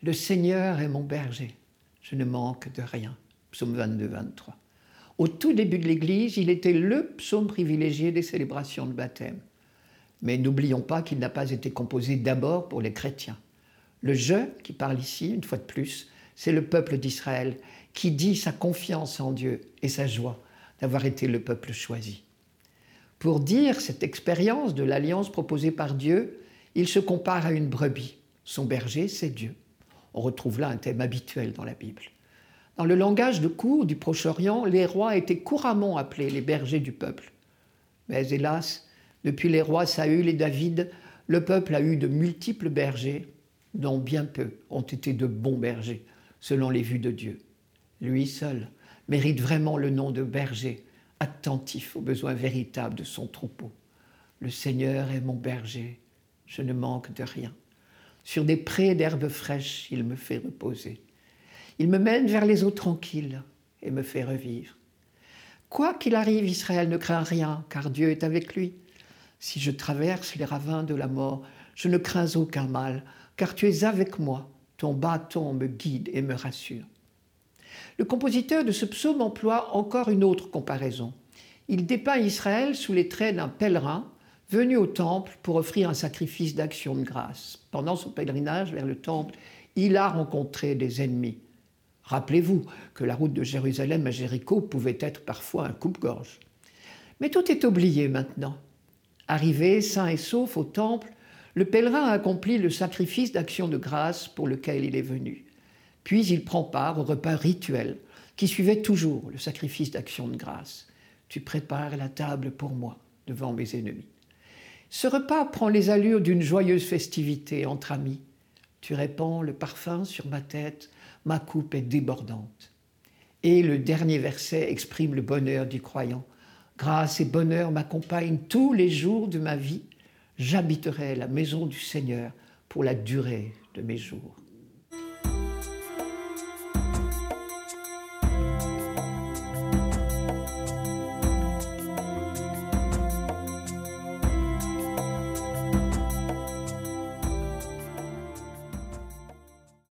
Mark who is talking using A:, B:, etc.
A: Le Seigneur est mon berger, je ne manque de rien. Psaume 22, 23. Au tout début de l'Église, il était le psaume privilégié des célébrations de baptême. Mais n'oublions pas qu'il n'a pas été composé d'abord pour les chrétiens. Le je qui parle ici, une fois de plus, c'est le peuple d'Israël qui dit sa confiance en Dieu et sa joie d'avoir été le peuple choisi. Pour dire cette expérience de l'alliance proposée par Dieu, il se compare à une brebis. Son berger, c'est Dieu. On retrouve là un thème habituel dans la Bible. Dans le langage de cour du Proche-Orient, les rois étaient couramment appelés les bergers du peuple. Mais hélas, depuis les rois Saül et David, le peuple a eu de multiples bergers, dont bien peu ont été de bons bergers, selon les vues de Dieu. Lui seul mérite vraiment le nom de berger, attentif aux besoins véritables de son troupeau. Le Seigneur est mon berger, je ne manque de rien. Sur des prés d'herbes fraîches, il me fait reposer. Il me mène vers les eaux tranquilles et me fait revivre. Quoi qu'il arrive, Israël ne craint rien, car Dieu est avec lui. Si je traverse les ravins de la mort, je ne crains aucun mal, car tu es avec moi, ton bâton me guide et me rassure. Le compositeur de ce psaume emploie encore une autre comparaison. Il dépeint Israël sous les traits d'un pèlerin venu au temple pour offrir un sacrifice d'action de grâce. Pendant son pèlerinage vers le temple, il a rencontré des ennemis. Rappelez-vous que la route de Jérusalem à Jéricho pouvait être parfois un coupe-gorge. Mais tout est oublié maintenant. Arrivé sain et sauf au temple, le pèlerin a accompli le sacrifice d'action de grâce pour lequel il est venu. Puis il prend part au repas rituel qui suivait toujours le sacrifice d'action de grâce. Tu prépares la table pour moi devant mes ennemis. Ce repas prend les allures d'une joyeuse festivité entre amis. Tu répands le parfum sur ma tête, ma coupe est débordante. Et le dernier verset exprime le bonheur du croyant. Grâce et bonheur m'accompagnent tous les jours de ma vie. J'habiterai la maison du Seigneur pour la durée de mes jours.